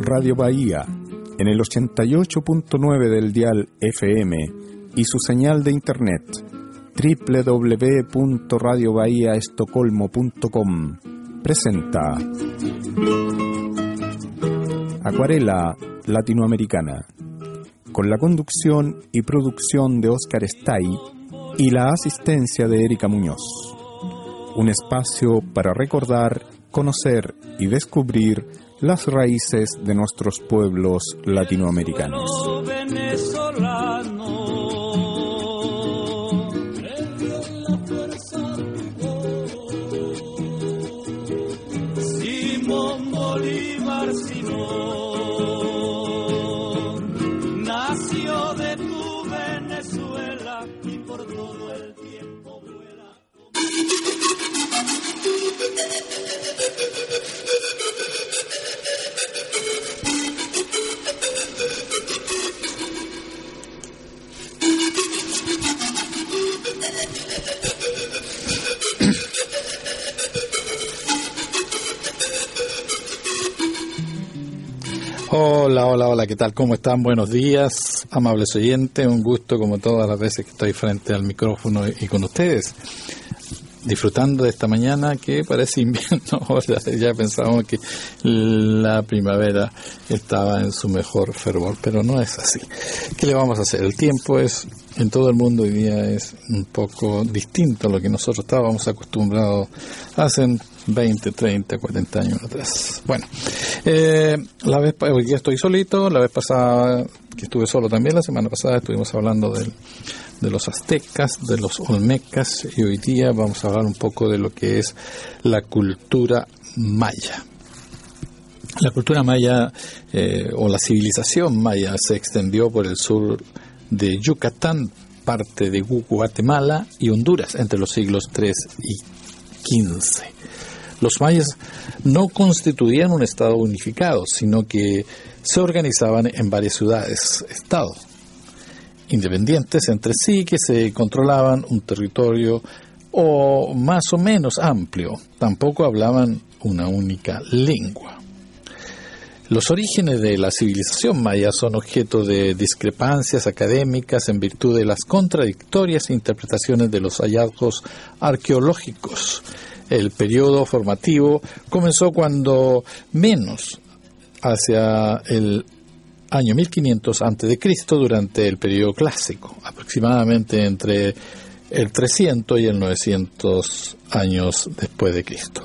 Radio Bahía en el 88.9 del dial FM y su señal de internet www.radiobahiaestocolmo.com presenta Acuarela Latinoamericana con la conducción y producción de Oscar Stay y la asistencia de Erika Muñoz. Un espacio para recordar, conocer y descubrir las raíces de nuestros pueblos latinoamericanos. Hola, hola, ¿qué tal? ¿Cómo están? Buenos días, amables oyentes. Un gusto, como todas las veces que estoy frente al micrófono y con ustedes. Disfrutando de esta mañana que parece invierno. ya pensábamos que la primavera estaba en su mejor fervor, pero no es así. ¿Qué le vamos a hacer? El tiempo es, en todo el mundo hoy día es un poco distinto a lo que nosotros estábamos acostumbrados hace 20, 30, 40 años atrás. Bueno, eh, la vez hoy día estoy solito, la vez pasada que estuve solo también, la semana pasada estuvimos hablando de los aztecas, de los olmecas y hoy día vamos a hablar un poco de lo que es la cultura maya. La cultura maya eh, o la civilización maya se extendió por el sur de Yucatán, parte de Guatemala y Honduras entre los siglos 3 y 15 los mayas no constituían un Estado unificado, sino que se organizaban en varias ciudades, Estado, independientes entre sí, que se controlaban un territorio o más o menos amplio. Tampoco hablaban una única lengua. Los orígenes de la civilización maya son objeto de discrepancias académicas en virtud de las contradictorias interpretaciones de los hallazgos arqueológicos el periodo formativo comenzó cuando menos hacia el año 1500 a.C. durante el periodo clásico, aproximadamente entre el 300 y el 900 años después de Cristo.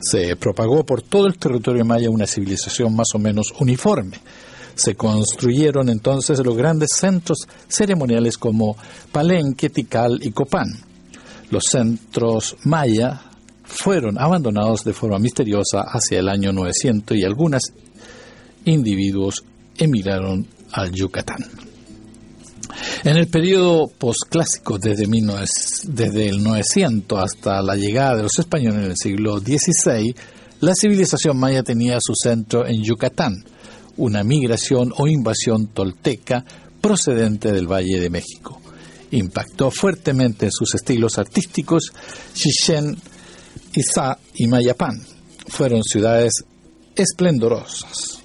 Se propagó por todo el territorio maya una civilización más o menos uniforme. Se construyeron entonces los grandes centros ceremoniales como Palenque, Tikal y Copán. Los centros maya fueron abandonados de forma misteriosa hacia el año 900 y algunos individuos emigraron al Yucatán. En el periodo posclásico, desde, desde el 900 hasta la llegada de los españoles en el siglo XVI, la civilización maya tenía su centro en Yucatán, una migración o invasión tolteca procedente del Valle de México. Impactó fuertemente en sus estilos artísticos Iza y Mayapán fueron ciudades esplendorosas.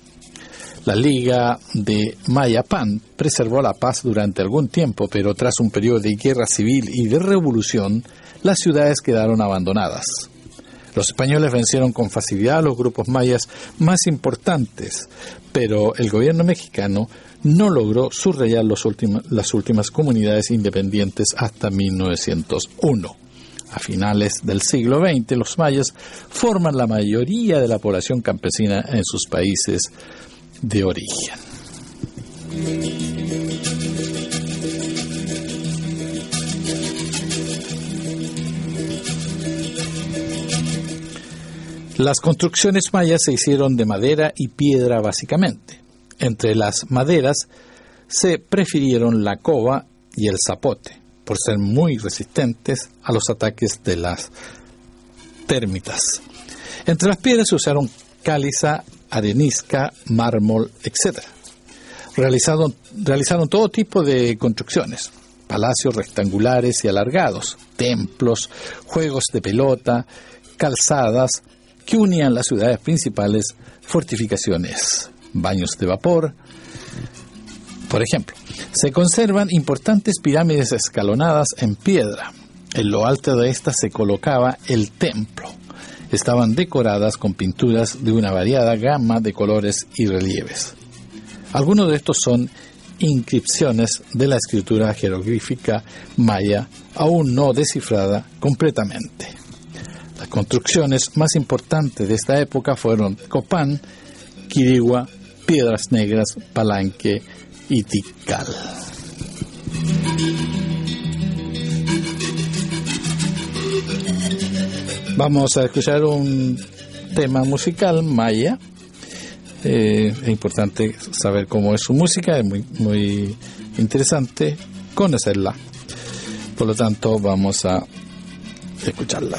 La Liga de Mayapán preservó la paz durante algún tiempo, pero tras un periodo de guerra civil y de revolución, las ciudades quedaron abandonadas. Los españoles vencieron con facilidad a los grupos mayas más importantes, pero el gobierno mexicano no logró subrayar las últimas comunidades independientes hasta 1901. A finales del siglo XX, los mayas forman la mayoría de la población campesina en sus países de origen. Las construcciones mayas se hicieron de madera y piedra básicamente. Entre las maderas se prefirieron la cova y el zapote por ser muy resistentes a los ataques de las térmitas. Entre las piedras se usaron caliza, arenisca, mármol, etc. Realizaron, realizaron todo tipo de construcciones, palacios rectangulares y alargados, templos, juegos de pelota, calzadas que unían las ciudades principales, fortificaciones, baños de vapor. Por ejemplo, se conservan importantes pirámides escalonadas en piedra. En lo alto de estas se colocaba el templo. Estaban decoradas con pinturas de una variada gama de colores y relieves. Algunos de estos son inscripciones de la escritura jeroglífica maya aún no descifrada completamente. Las construcciones más importantes de esta época fueron Copán, Quirigua, Piedras Negras, Palanque y. Vamos a escuchar un tema musical maya. Eh, es importante saber cómo es su música, es muy, muy interesante conocerla. Por lo tanto, vamos a escucharla.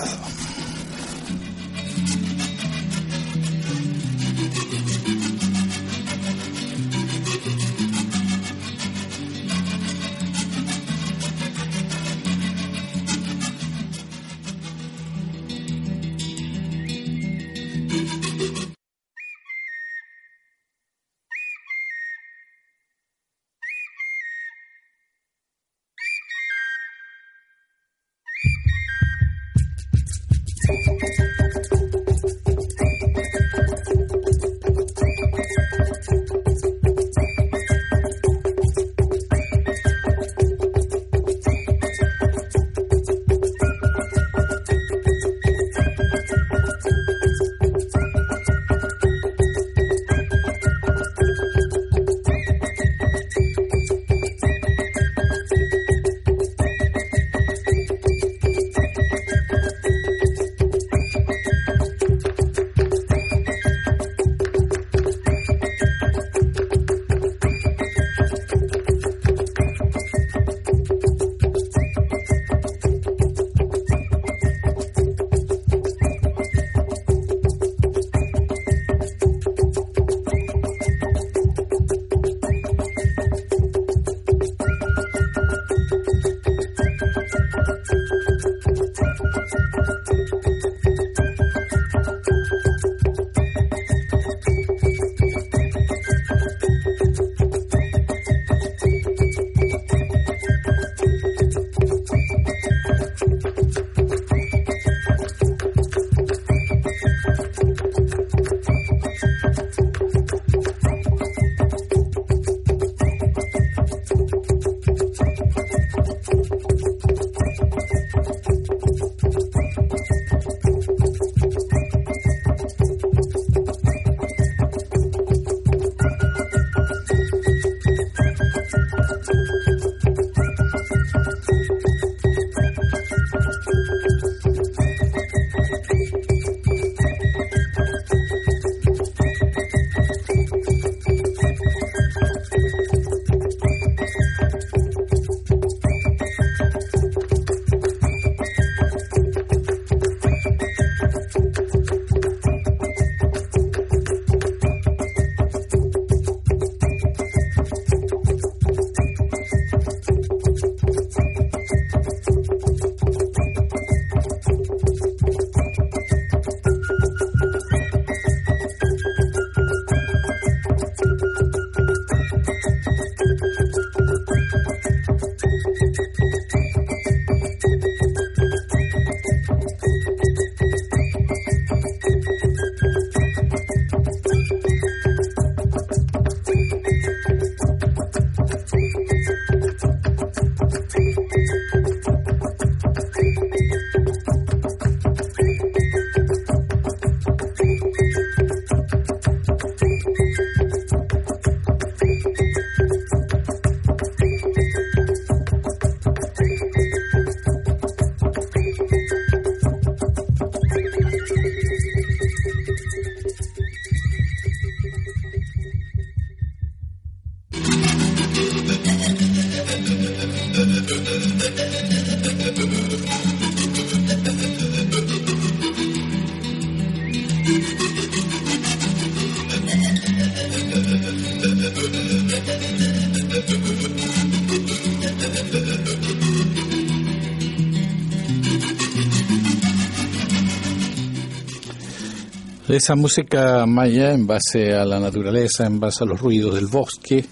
Esa música maya en base a la naturaleza, en base a los ruidos del bosque,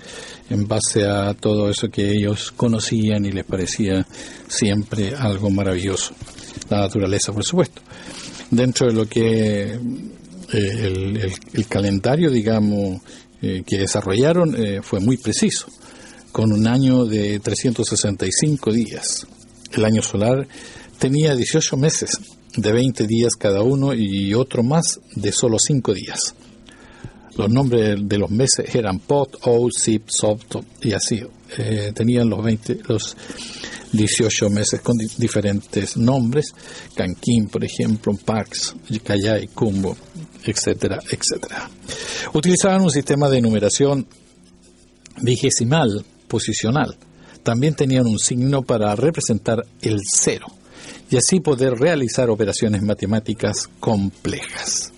en base a todo eso que ellos conocían y les parecía siempre algo maravilloso. La naturaleza, por supuesto. Dentro de lo que eh, el, calendario, digamos, eh, que desarrollaron eh, fue muy preciso, con un año de 365 días. El año solar tenía 18 meses de 20 días cada uno y otro más de solo 5 días. Los nombres de los meses eran Pot, O, Sip, Soft y así. Eh, tenían los 20, los 18 meses con diferentes nombres, Canquín, por ejemplo, Pax, Callay, Cumbo, etcétera, etcétera. Utilizaban un sistema de numeración vigesimal, posicional. También tenían un signo para representar el cero y así poder realizar operaciones matemáticas complejas.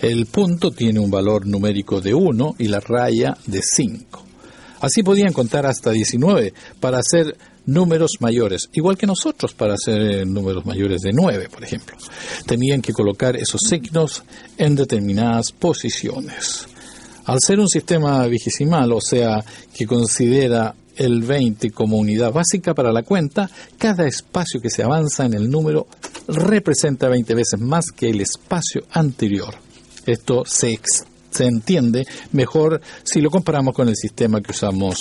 El punto tiene un valor numérico de 1 y la raya de 5. Así podían contar hasta 19 para hacer números mayores, igual que nosotros para hacer números mayores de 9, por ejemplo. Tenían que colocar esos signos en determinadas posiciones. Al ser un sistema vigesimal, o sea, que considera el 20 como unidad básica para la cuenta, cada espacio que se avanza en el número representa 20 veces más que el espacio anterior. Esto se, se entiende mejor si lo comparamos con el sistema que usamos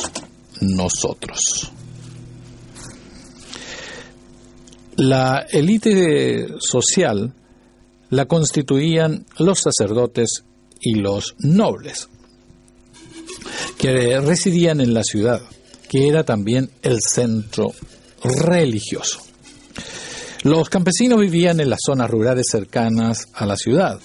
nosotros. La élite social la constituían los sacerdotes y los nobles, que residían en la ciudad que era también el centro religioso. Los campesinos vivían en las zonas rurales cercanas a la ciudad.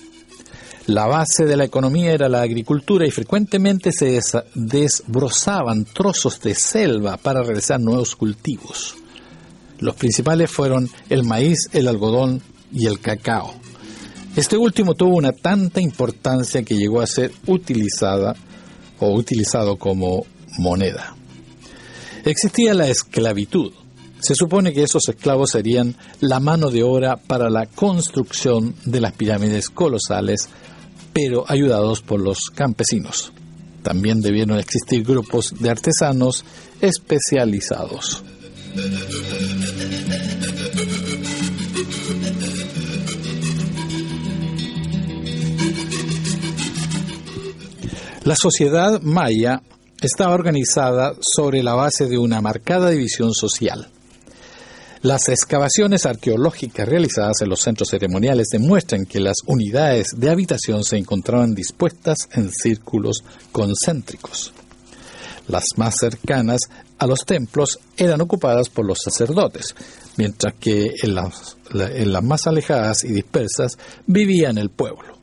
La base de la economía era la agricultura y frecuentemente se desbrozaban trozos de selva para realizar nuevos cultivos. Los principales fueron el maíz, el algodón y el cacao. Este último tuvo una tanta importancia que llegó a ser utilizada o utilizado como moneda. Existía la esclavitud. Se supone que esos esclavos serían la mano de obra para la construcción de las pirámides colosales, pero ayudados por los campesinos. También debieron existir grupos de artesanos especializados. La sociedad maya estaba organizada sobre la base de una marcada división social. Las excavaciones arqueológicas realizadas en los centros ceremoniales demuestran que las unidades de habitación se encontraban dispuestas en círculos concéntricos. Las más cercanas a los templos eran ocupadas por los sacerdotes, mientras que en las, más alejadas y dispersas vivía el pueblo.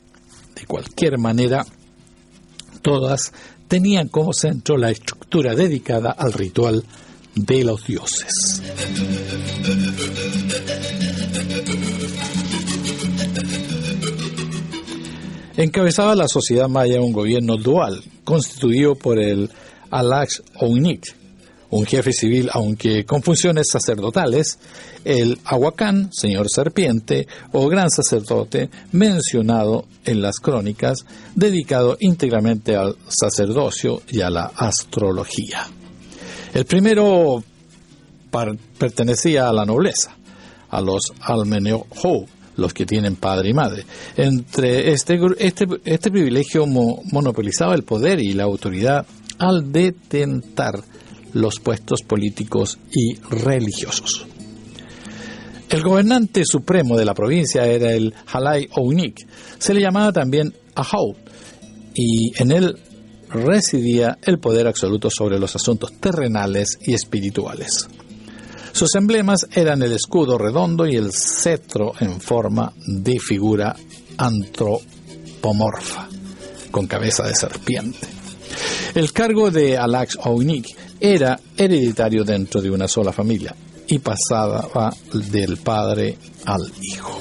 De cualquier manera, todas tenían como centro la estructura dedicada al ritual de los dioses. Encabezaba la sociedad maya un gobierno dual, constituido por el Alax Ounik, un jefe civil, aunque con funciones sacerdotales, el Aguacán, señor serpiente, o gran sacerdote, mencionado en las crónicas, dedicado íntegramente al sacerdocio y a la astrología. El primero pertenecía a la nobleza, a los Almenehou, los que tienen padre y madre. Entre este, este, este privilegio monopolizaba el poder y la autoridad al detentar los puestos políticos y religiosos. El gobernante supremo de la provincia era el Halai Ounik. Se le llamaba también Ahau y en él residía el poder absoluto sobre los asuntos terrenales y espirituales. Sus emblemas eran el escudo redondo y el cetro en forma de figura antropomorfa, con cabeza de serpiente. El cargo de Alax Ounik era hereditario dentro de una sola familia y pasaba del padre al hijo.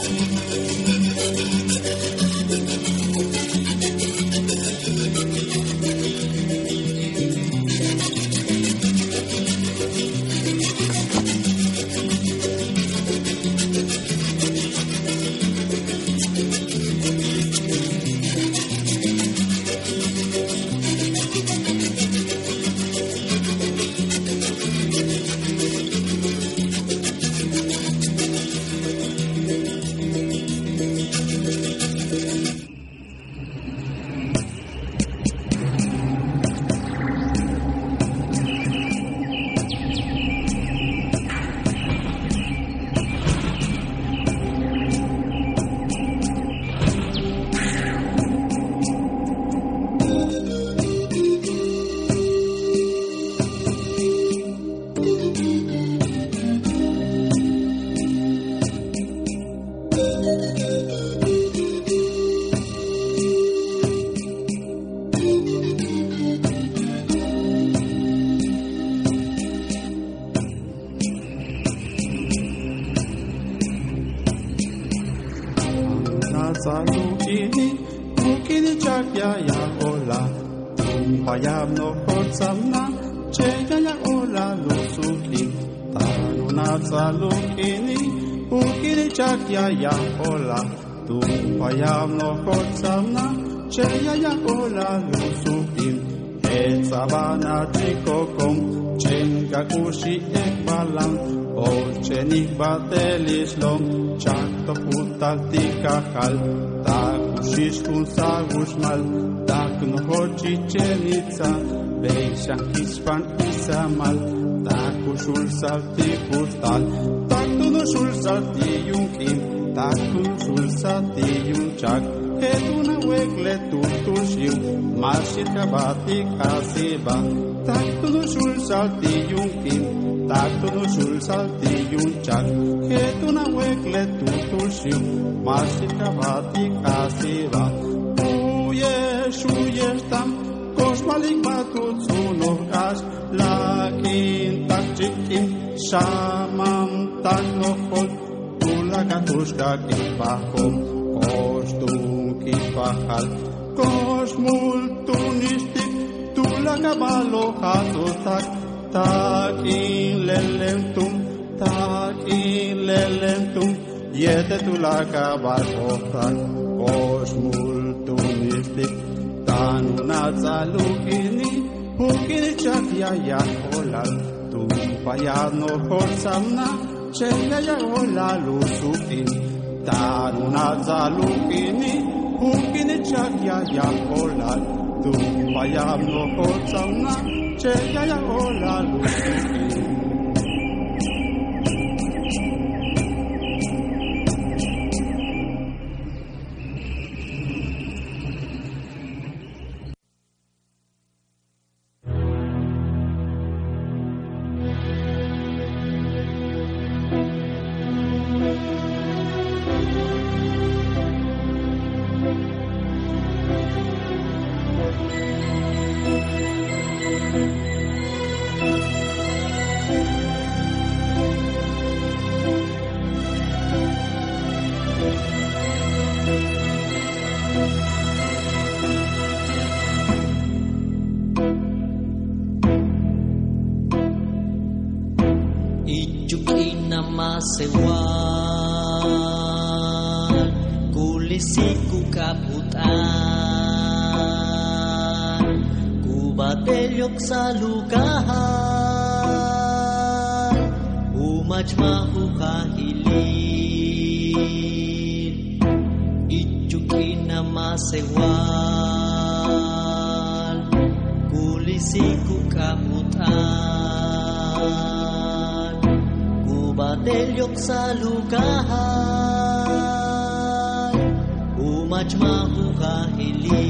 ikusiek balang Otsenik bat Tak Txarto puntaltik ahal Takus izkuntza guzmal Takno hotxitzen itzan Beixan kizpan izamal Takus ulzaltik ustal salti zulzalti tak Takun salti juntxak هاتونا وجلة تنتشم مارش كباتي كاسيبا تاكتو شول سالتي يمكن تاكتو شول سالتي ينشاك هاتونا وجلة تنتشم مارش كباتي كاسيبا Ujesz, ujesz tam, koszmalik ma tu cunów kasz, lakin tak czy kim, szamam tak no chodź, tu laka tuszka kim pachom, kosztu kipahal Kosmul tunistik Tulakabalo hatutak Takin lelentum Takin lelentum Yete tulakabakotak Kosmul tunistik Tanunatsalukini Hukini chakya ya holal Tumpayano horsamna Cheya ya holal usukin Tanunatsalukini Hukini Ukini chakia ya hola, tumbayano hukinichaya yahola ya hola, lukuin majmahu kahili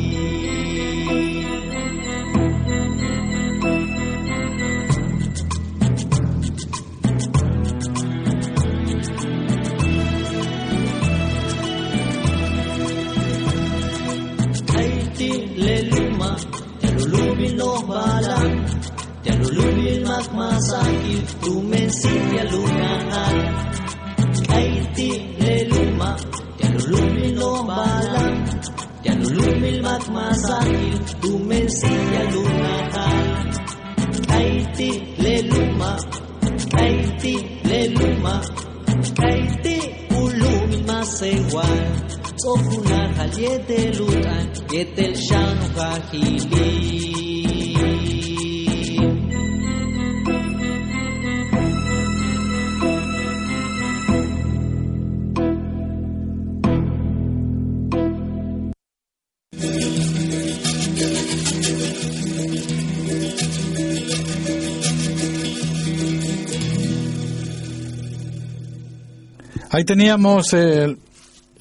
Ahí teníamos eh,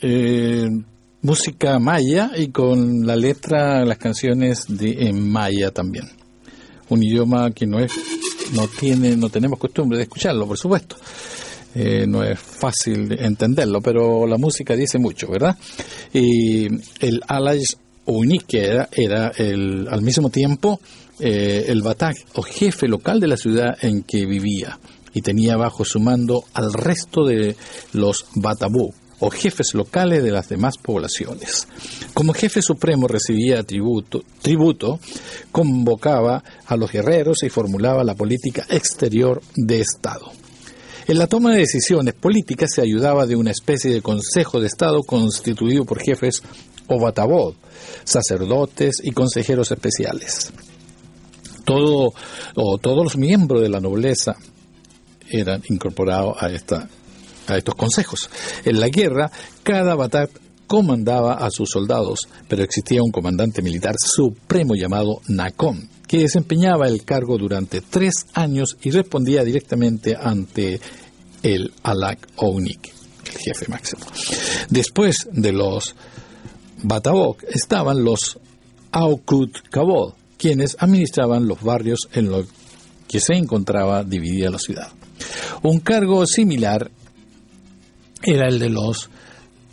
eh, música maya y con la letra, las canciones de, en maya también. Un idioma que no es, no tiene, no tenemos costumbre de escucharlo, por supuesto. Eh, no es fácil entenderlo, pero la música dice mucho, ¿verdad? Y el Alay Unique era, era el, al mismo tiempo eh, el batag o jefe local de la ciudad en que vivía y tenía bajo su mando al resto de los batabú o jefes locales de las demás poblaciones. Como jefe supremo recibía tributo, tributo, convocaba a los guerreros y formulaba la política exterior de Estado. En la toma de decisiones políticas se ayudaba de una especie de Consejo de Estado constituido por jefes o batabod, sacerdotes y consejeros especiales. Todo, o todos los miembros de la nobleza eran incorporados a, esta, a estos consejos. En la guerra, cada batad comandaba a sus soldados, pero existía un comandante militar supremo llamado Nacón, que desempeñaba el cargo durante tres años y respondía directamente ante el Alak Ounik, el jefe máximo. Después de los Batabok estaban los Aukut Kabod, quienes administraban los barrios en los que se encontraba dividida la ciudad. Un cargo similar era el de los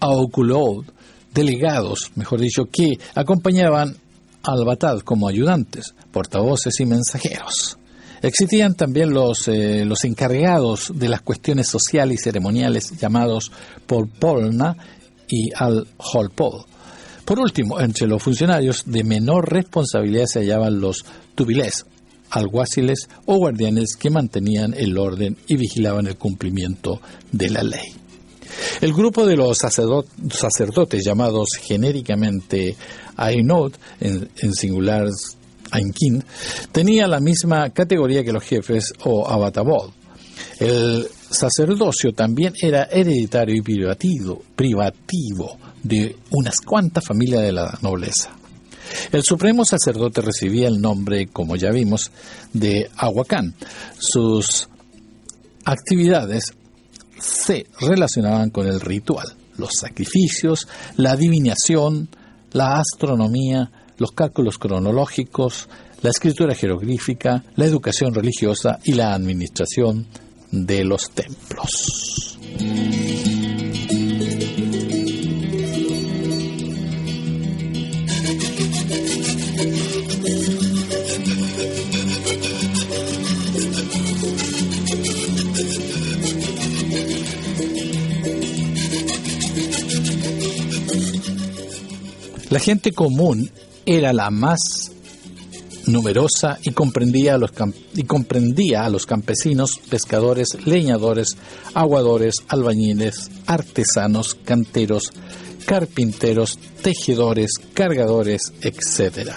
Aukulod, delegados, mejor dicho, que acompañaban al Batad como ayudantes, portavoces y mensajeros. Existían también los, eh, los encargados de las cuestiones sociales y ceremoniales llamados Polpolna y al-Holpol. Por último, entre los funcionarios de menor responsabilidad se hallaban los tubilés, alguaciles o guardianes que mantenían el orden y vigilaban el cumplimiento de la ley. El grupo de los sacerdotes llamados genéricamente Ainod, en, singular Ainkin, tenía la misma categoría que los jefes o abatabod. El sacerdocio también era hereditario y privativo de unas cuantas familias de la nobleza. El supremo sacerdote recibía el nombre, como ya vimos, de Aguacán. Sus actividades se relacionaban con el ritual, los sacrificios, la adivinación, la astronomía, los cálculos cronológicos, la escritura jeroglífica, la educación religiosa y la administración de los templos. La gente común era la más numerosa y comprendía a los, y comprendía a los campesinos, pescadores, leñadores, aguadores, albañiles, artesanos, canteros, carpinteros, tejedores, cargadores, etc.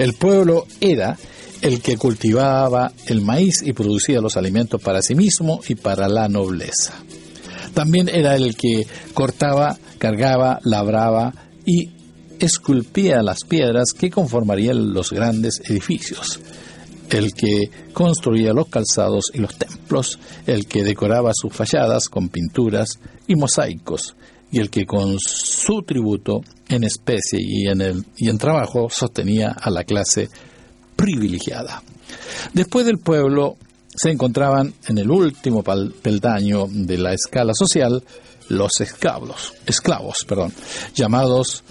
El pueblo era el que cultivaba el maíz y producía los alimentos para sí mismo y para la nobleza. También era el que cortaba, cargaba, labraba y esculpía las piedras que conformarían los grandes edificios, el que construía los calzados y los templos, el que decoraba sus fachadas con pinturas y mosaicos, y el que con su tributo en especie y en, el, y en trabajo sostenía a la clase privilegiada. Después del pueblo se encontraban en el último peldaño de la escala social los esclavos, esclavos perdón, llamados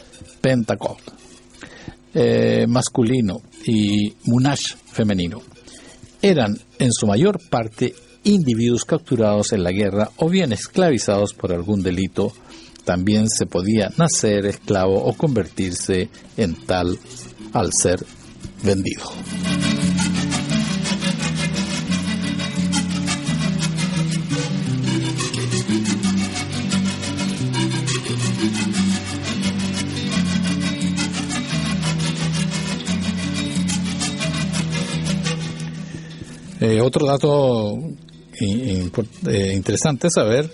Pentacot, eh, masculino y Munash femenino. Eran en su mayor parte individuos capturados en la guerra o bien esclavizados por algún delito. También se podía nacer esclavo o convertirse en tal al ser vendido. Eh, otro dato eh, interesante saber,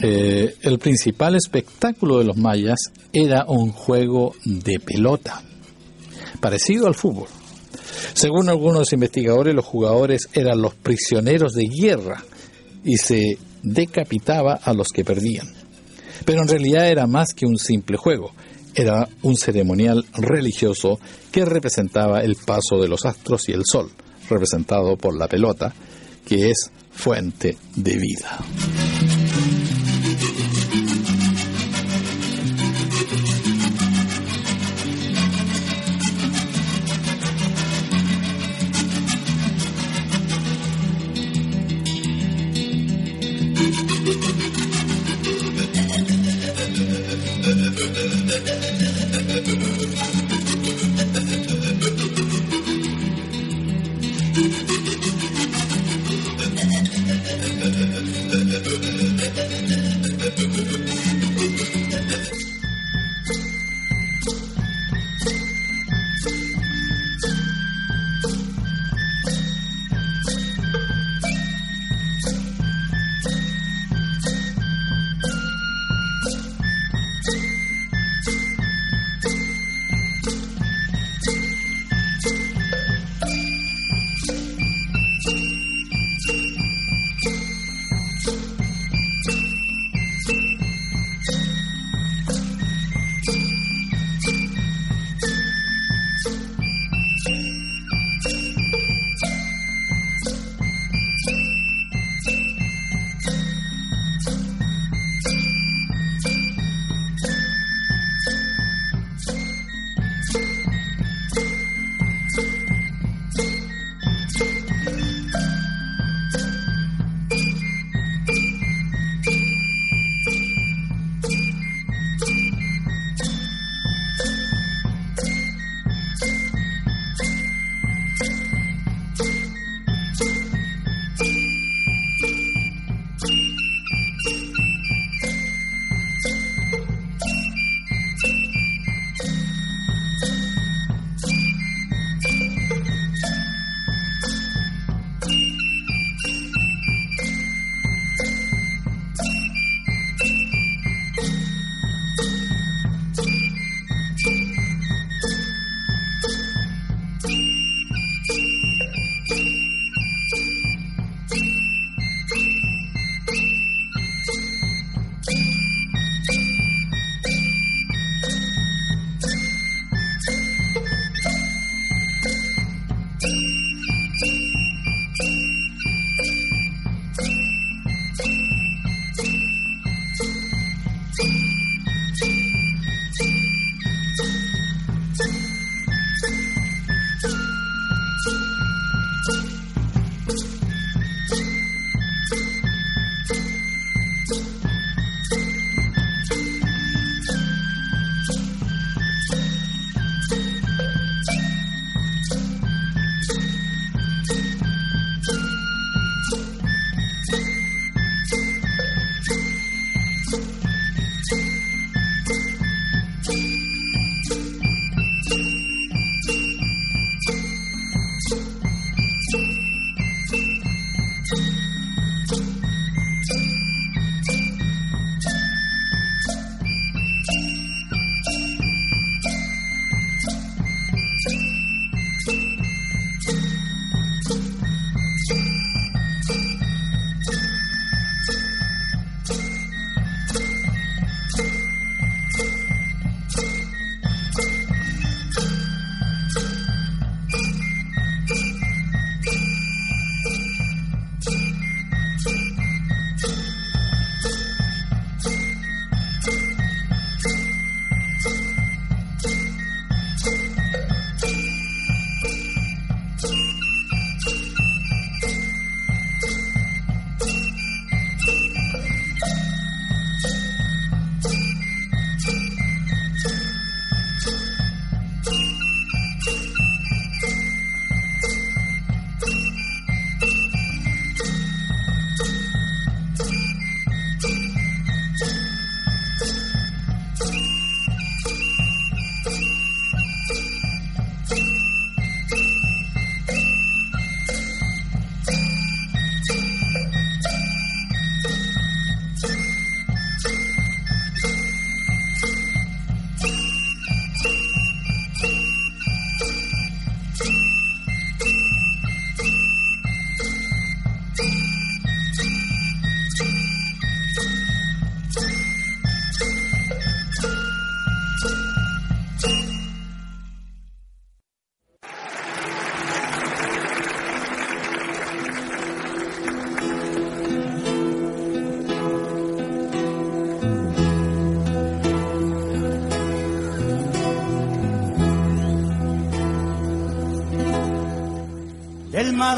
eh, el principal espectáculo de los mayas era un juego de pelota, parecido al fútbol. Según algunos investigadores, los jugadores eran los prisioneros de guerra y se decapitaba a los que perdían. Pero en realidad era más que un simple juego, era un ceremonial religioso que representaba el paso de los astros y el sol representado por la pelota, que es fuente de vida.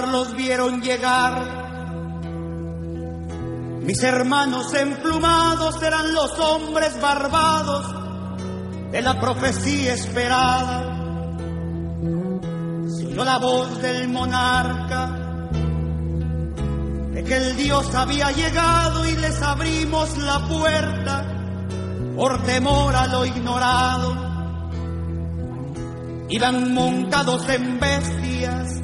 Los vieron llegar. Mis hermanos emplumados eran los hombres barbados de la profecía esperada. Se la voz del monarca de que el Dios había llegado y les abrimos la puerta por temor a lo ignorado. Iban montados en bestias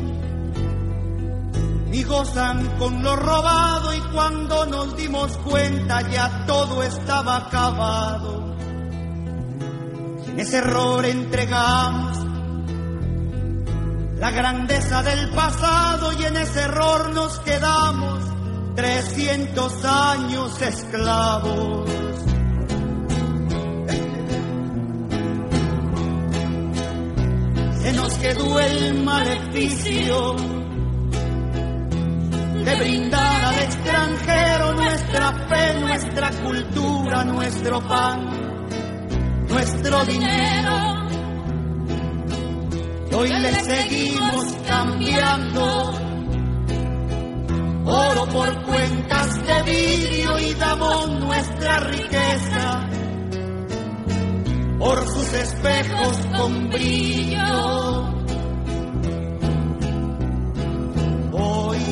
ni gozan con lo robado y cuando nos dimos cuenta ya todo estaba acabado. En ese error entregamos la grandeza del pasado y en ese error nos quedamos 300 años esclavos. Se nos quedó el maleficio de brindar al extranjero nuestra fe, nuestra cultura, nuestro pan, nuestro dinero. Y hoy le seguimos cambiando oro por cuentas de vidrio y damos nuestra riqueza por sus espejos con brillo.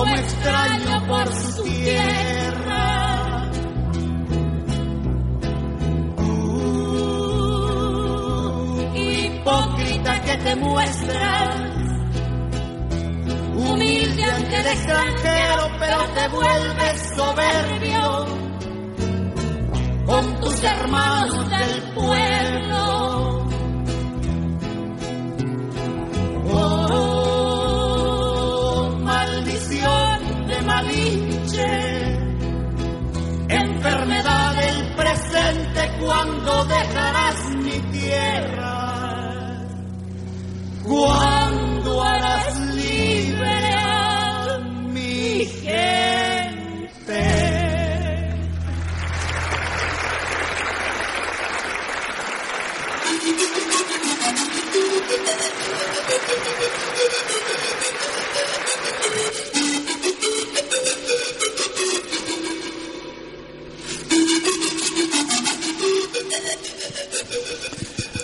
como extraño por su tierra. Uh, hipócrita que te muestras, humilde ante el extranjero, pero te vuelves soberbio con tus hermanos del pueblo. Cuando dejarás mi tierra, cuando harás libre a mi gente.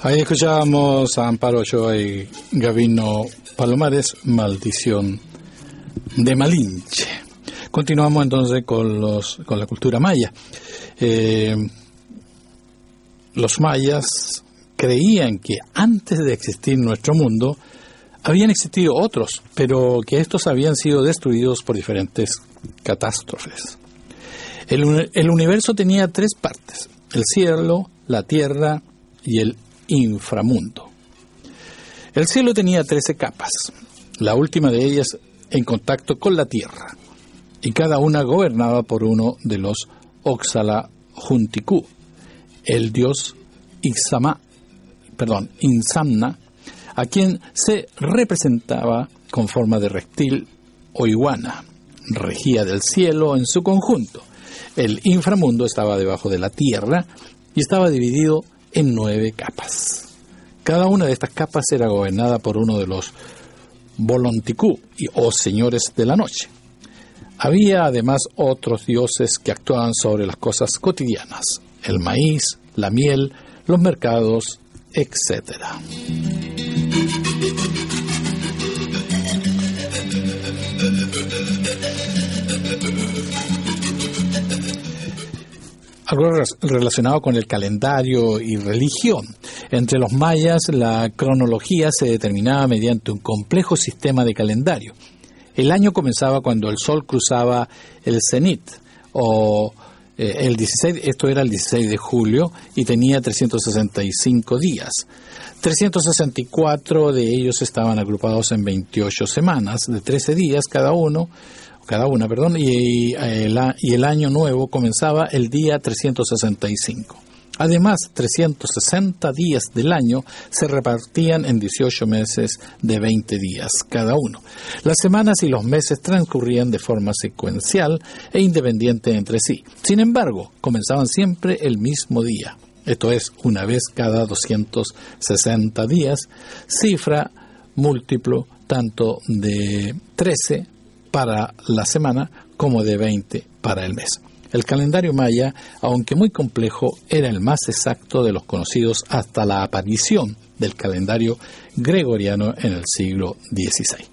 Ahí escuchábamos a Amparo Ochoa y Gavino Palomares, Maldición de Malinche. Continuamos entonces con, los, con la cultura maya. Eh, los mayas creían que antes de existir nuestro mundo, habían existido otros, pero que estos habían sido destruidos por diferentes catástrofes. El, el universo tenía tres partes, el cielo, la tierra y el inframundo. El cielo tenía trece capas, la última de ellas en contacto con la tierra, y cada una gobernada por uno de los Oxala Junticú, el dios Ixama, perdón, Insamna, a quien se representaba con forma de reptil o iguana. Regía del cielo en su conjunto. El inframundo estaba debajo de la tierra y estaba dividido en nueve capas. Cada una de estas capas era gobernada por uno de los Volonticú o señores de la noche. Había además otros dioses que actuaban sobre las cosas cotidianas, el maíz, la miel, los mercados, etc. algo relacionado con el calendario y religión. Entre los mayas la cronología se determinaba mediante un complejo sistema de calendario. El año comenzaba cuando el sol cruzaba el cenit o eh, el 16, esto era el 16 de julio y tenía 365 días. 364 de ellos estaban agrupados en 28 semanas de 13 días cada uno, cada una, perdón, y el, y el año nuevo comenzaba el día 365. Además, 360 días del año se repartían en 18 meses de 20 días cada uno. Las semanas y los meses transcurrían de forma secuencial e independiente entre sí. Sin embargo, comenzaban siempre el mismo día, esto es, una vez cada 260 días, cifra múltiplo tanto de 13 para la semana como de 20 para el mes. El calendario maya, aunque muy complejo, era el más exacto de los conocidos hasta la aparición del calendario gregoriano en el siglo XVI.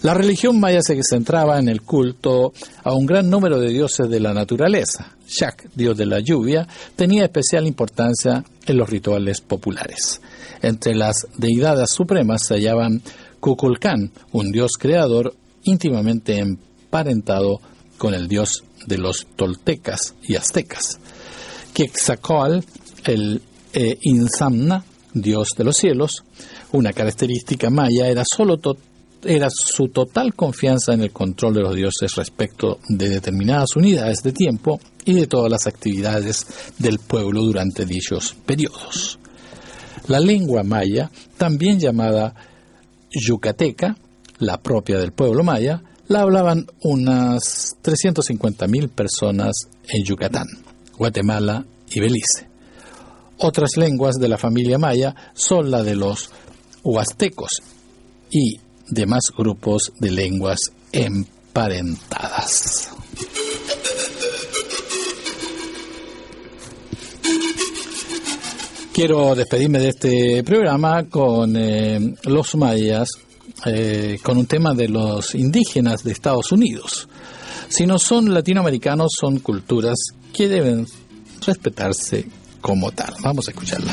La religión maya se centraba en el culto a un gran número de dioses de la naturaleza. Shak, dios de la lluvia, tenía especial importancia en los rituales populares. Entre las deidades supremas se hallaban Kukulkan, un dios creador íntimamente emparentado con el dios de los toltecas y aztecas. Quetzalcoatl, el eh, Insamna, dios de los cielos, una característica maya era solo era su total confianza en el control de los dioses respecto de determinadas unidades de tiempo y de todas las actividades del pueblo durante dichos periodos. La lengua maya, también llamada yucateca, la propia del pueblo maya, la hablaban unas 350.000 personas en Yucatán, Guatemala y Belice. Otras lenguas de la familia maya son la de los huastecos y demás grupos de lenguas emparentadas. Quiero despedirme de este programa con eh, los mayas eh, con un tema de los indígenas de Estados Unidos. Si no son latinoamericanos, son culturas que deben respetarse como tal. Vamos a escucharla.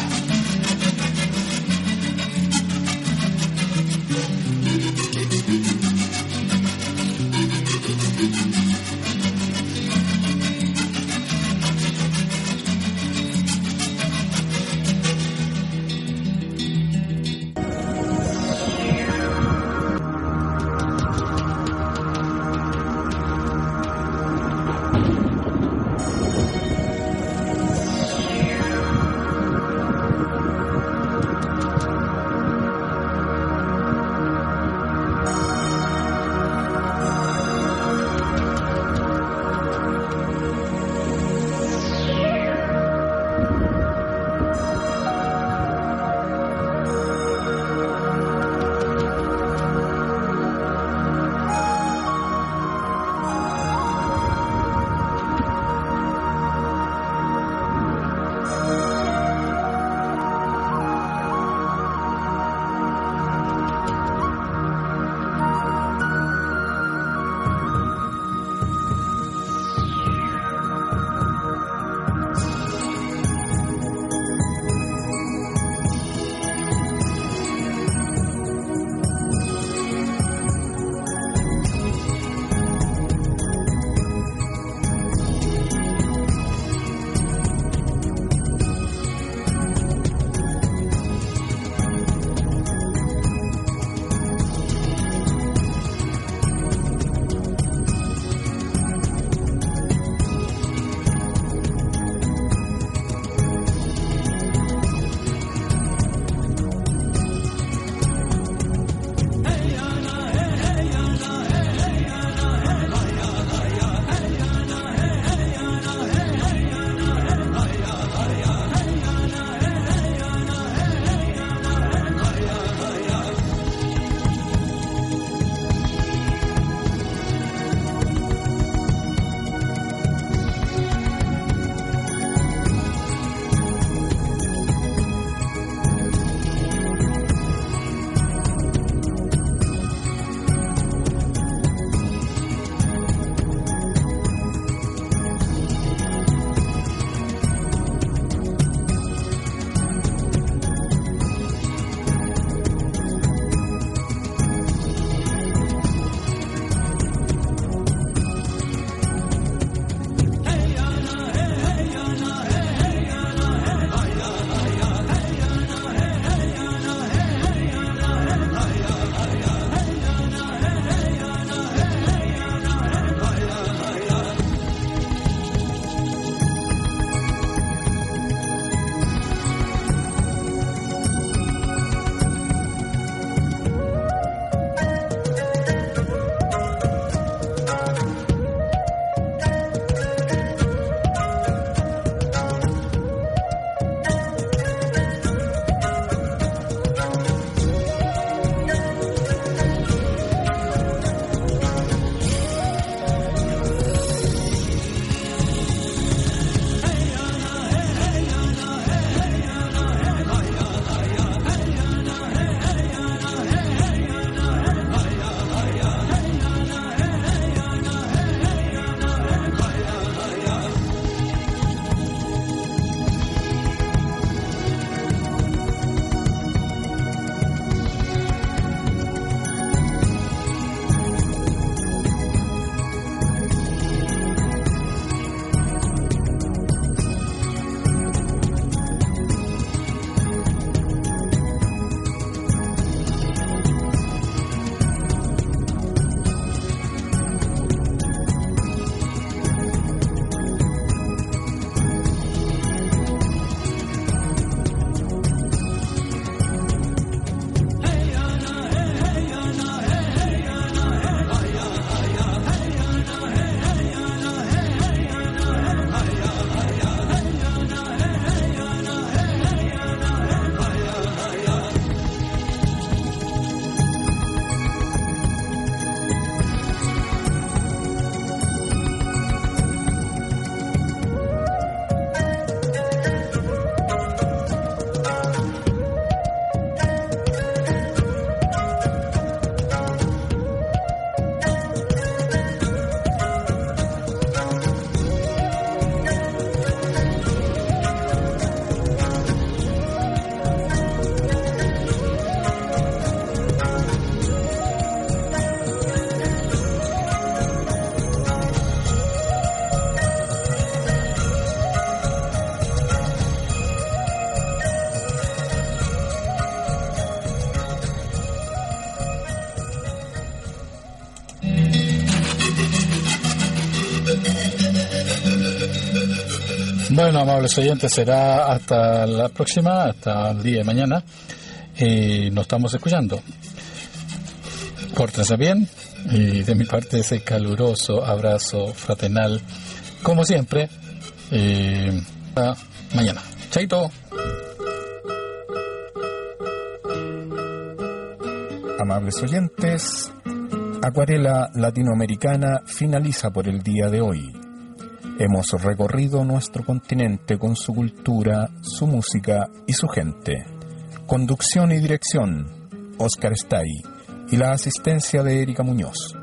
Bueno, amables oyentes, será hasta la próxima, hasta el día de mañana. Y nos estamos escuchando. Pórtense bien y de mi parte ese caluroso abrazo fraternal, como siempre. Y hasta mañana. Chaito. Amables oyentes, Acuarela Latinoamericana finaliza por el día de hoy. Hemos recorrido nuestro continente con su cultura, su música y su gente. Conducción y dirección, Oscar Stay, y la asistencia de Erika Muñoz.